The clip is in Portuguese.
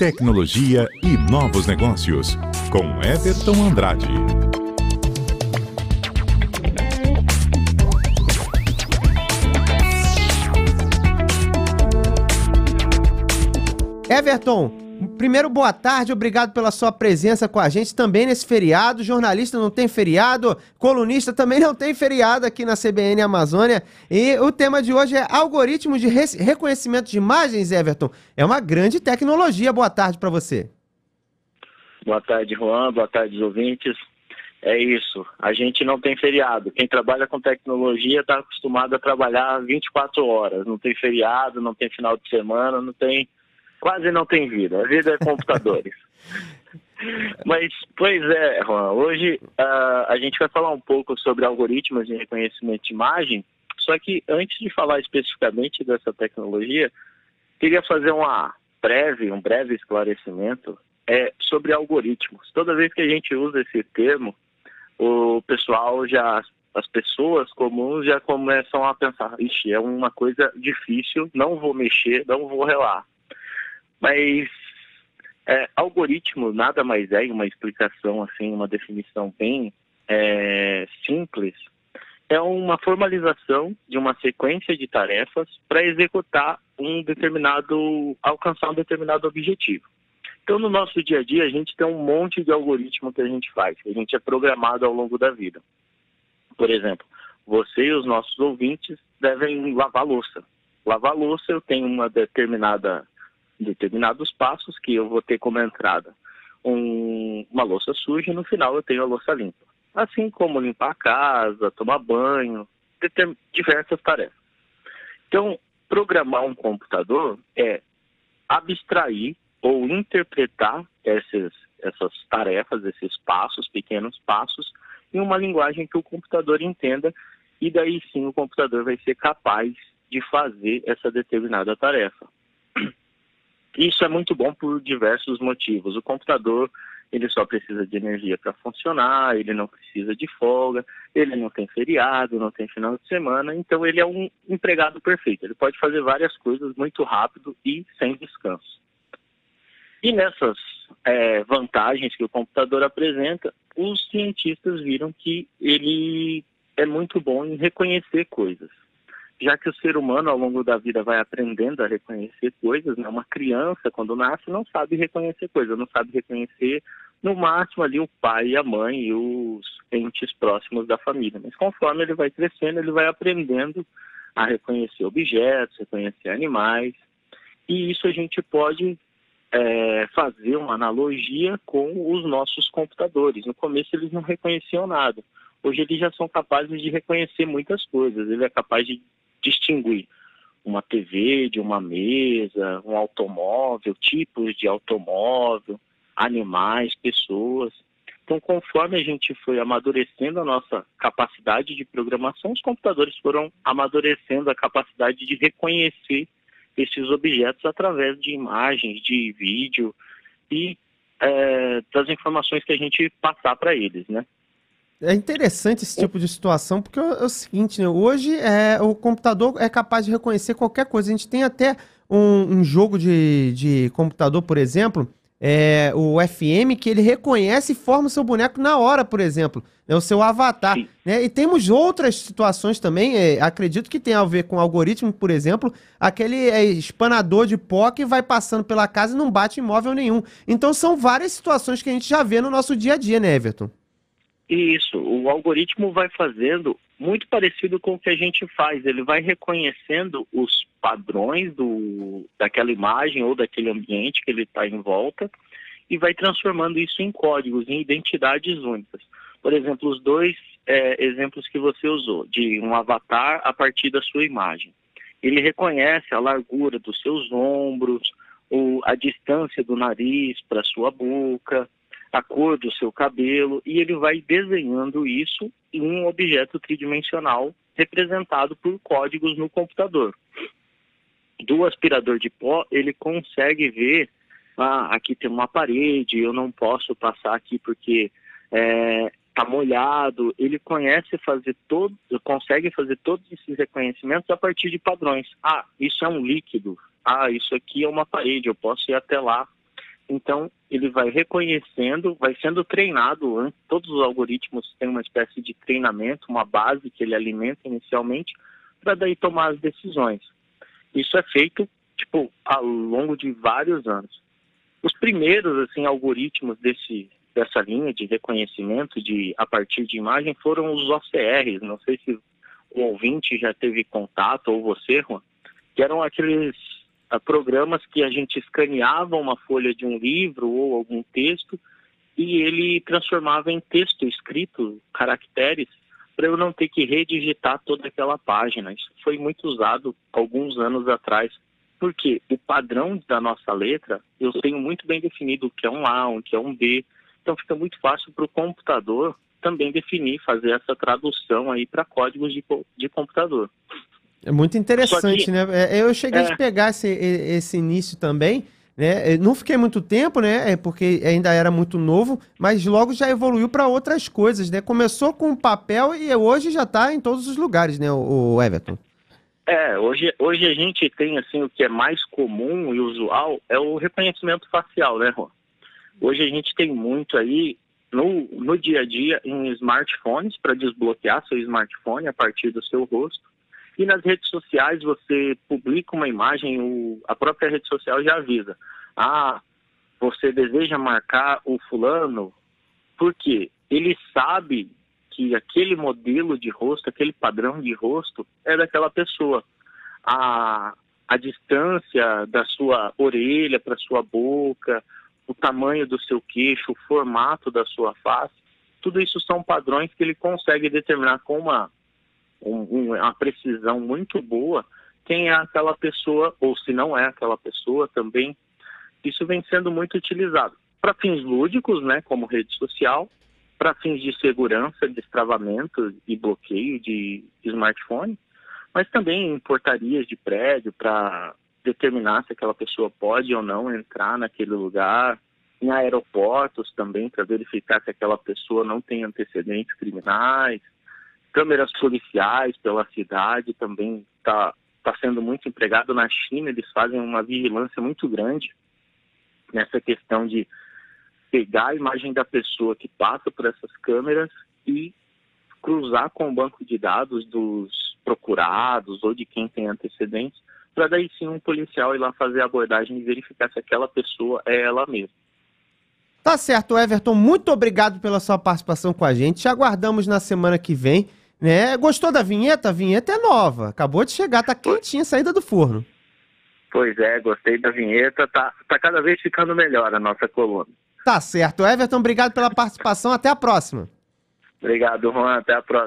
tecnologia e novos negócios, com Everton Andrade. Everton, primeiro boa tarde, obrigado pela sua presença com a gente também nesse feriado. Jornalista não tem feriado, colunista também não tem feriado aqui na CBN Amazônia. E o tema de hoje é algoritmos de reconhecimento de imagens, Everton. É uma grande tecnologia. Boa tarde para você. Boa tarde, Juan. Boa tarde, ouvintes. É isso. A gente não tem feriado. Quem trabalha com tecnologia está acostumado a trabalhar 24 horas. Não tem feriado, não tem final de semana, não tem quase não tem vida. A vida é computadores. Mas, pois é, Juan, hoje uh, a gente vai falar um pouco sobre algoritmos de reconhecimento de imagem, só que antes de falar especificamente dessa tecnologia, queria fazer uma breve, um breve esclarecimento é, sobre algoritmos. Toda vez que a gente usa esse termo, o pessoal já, as pessoas comuns já começam a pensar, ixi, é uma coisa difícil, não vou mexer, não vou relar. Mas é, algoritmo nada mais é uma explicação, assim, uma definição bem é, simples. É uma formalização de uma sequência de tarefas para executar um determinado, alcançar um determinado objetivo. Então, no nosso dia a dia, a gente tem um monte de algoritmo que a gente faz, que a gente é programado ao longo da vida. Por exemplo, você e os nossos ouvintes devem lavar louça. Lavar louça, eu tenho uma determinada determinados passos que eu vou ter como entrada um, uma louça suja e no final eu tenho a louça limpa. Assim como limpar a casa, tomar banho, diversas tarefas. Então, programar um computador é abstrair ou interpretar esses, essas tarefas, esses passos, pequenos passos, em uma linguagem que o computador entenda, e daí sim o computador vai ser capaz de fazer essa determinada tarefa. Isso é muito bom por diversos motivos. O computador ele só precisa de energia para funcionar, ele não precisa de folga, ele não tem feriado, não tem final de semana, então ele é um empregado perfeito. Ele pode fazer várias coisas muito rápido e sem descanso. E nessas é, vantagens que o computador apresenta, os cientistas viram que ele é muito bom em reconhecer coisas já que o ser humano ao longo da vida vai aprendendo a reconhecer coisas, né? Uma criança quando nasce não sabe reconhecer coisas, não sabe reconhecer no máximo ali o pai a mãe e os entes próximos da família. Mas conforme ele vai crescendo, ele vai aprendendo a reconhecer objetos, reconhecer animais. E isso a gente pode é, fazer uma analogia com os nossos computadores. No começo eles não reconheciam nada. Hoje eles já são capazes de reconhecer muitas coisas. Ele é capaz de distinguir uma TV de uma mesa, um automóvel, tipos de automóvel, animais, pessoas. Então, conforme a gente foi amadurecendo a nossa capacidade de programação, os computadores foram amadurecendo a capacidade de reconhecer esses objetos através de imagens, de vídeo e é, das informações que a gente passar para eles, né? É interessante esse tipo de situação, porque é, o seguinte, né? hoje é, o computador é capaz de reconhecer qualquer coisa. A gente tem até um, um jogo de, de computador, por exemplo, é, o FM, que ele reconhece e forma o seu boneco na hora, por exemplo. É o seu avatar. Né? E temos outras situações também, é, acredito que tem a ver com algoritmo, por exemplo, aquele é, espanador de pó que vai passando pela casa e não bate imóvel nenhum. Então são várias situações que a gente já vê no nosso dia a dia, né, Everton? Isso, o algoritmo vai fazendo muito parecido com o que a gente faz. Ele vai reconhecendo os padrões do, daquela imagem ou daquele ambiente que ele está em volta e vai transformando isso em códigos, em identidades únicas. Por exemplo, os dois é, exemplos que você usou, de um avatar a partir da sua imagem. Ele reconhece a largura dos seus ombros, ou a distância do nariz para a sua boca, a cor do seu cabelo e ele vai desenhando isso em um objeto tridimensional representado por códigos no computador. Do aspirador de pó, ele consegue ver, ah, aqui tem uma parede, eu não posso passar aqui porque é, tá molhado. Ele conhece fazer todo, consegue fazer todos esses reconhecimentos a partir de padrões. Ah, isso é um líquido. Ah, isso aqui é uma parede, eu posso ir até lá Então, ele vai reconhecendo, vai sendo treinado. Todos os algoritmos têm uma espécie de treinamento, uma base que ele alimenta inicialmente, para daí tomar as decisões. Isso é feito, tipo, ao longo de vários anos. Os primeiros, assim, algoritmos desse, dessa linha de reconhecimento de a partir de imagem foram os OCRs. Não sei se o ouvinte já teve contato, ou você, Juan, que eram aqueles programas que a gente escaneava uma folha de um livro ou algum texto e ele transformava em texto escrito, caracteres, para eu não ter que redigitar toda aquela página. Isso foi muito usado alguns anos atrás, porque o padrão da nossa letra eu tenho muito bem definido o que é um A, o que é um B, então fica muito fácil para o computador também definir, fazer essa tradução aí para códigos de, de computador. É muito interessante, que, né? É, eu cheguei é... a pegar esse, esse início também, né? não fiquei muito tempo, né? É porque ainda era muito novo, mas logo já evoluiu para outras coisas, né? Começou com papel e hoje já está em todos os lugares, né? O Everton. É, hoje, hoje a gente tem assim o que é mais comum e usual é o reconhecimento facial, né, Rô? Hoje a gente tem muito aí no, no dia a dia em smartphones para desbloquear seu smartphone a partir do seu rosto e nas redes sociais você publica uma imagem, o, a própria rede social já avisa. Ah, você deseja marcar o fulano, porque ele sabe que aquele modelo de rosto, aquele padrão de rosto é daquela pessoa. A, a distância da sua orelha para sua boca, o tamanho do seu queixo, o formato da sua face, tudo isso são padrões que ele consegue determinar com uma um, uma precisão muito boa quem é aquela pessoa, ou se não é aquela pessoa também. Isso vem sendo muito utilizado para fins lúdicos, né, como rede social, para fins de segurança, destravamento e bloqueio de smartphone, mas também em portarias de prédio para determinar se aquela pessoa pode ou não entrar naquele lugar, em aeroportos também para verificar se aquela pessoa não tem antecedentes criminais câmeras policiais pela cidade também está tá sendo muito empregado na China. Eles fazem uma vigilância muito grande nessa questão de pegar a imagem da pessoa que passa por essas câmeras e cruzar com o banco de dados dos procurados ou de quem tem antecedentes, para daí sim um policial ir lá fazer a abordagem e verificar se aquela pessoa é ela mesma. Tá certo, Everton. Muito obrigado pela sua participação com a gente. Te aguardamos na semana que vem. Né? Gostou da vinheta? A vinheta é nova. Acabou de chegar, tá quentinha, saída do forno. Pois é, gostei da vinheta. Tá, tá cada vez ficando melhor a nossa coluna. Tá certo. Everton, obrigado pela participação. Até a próxima. Obrigado, Juan. Até a próxima.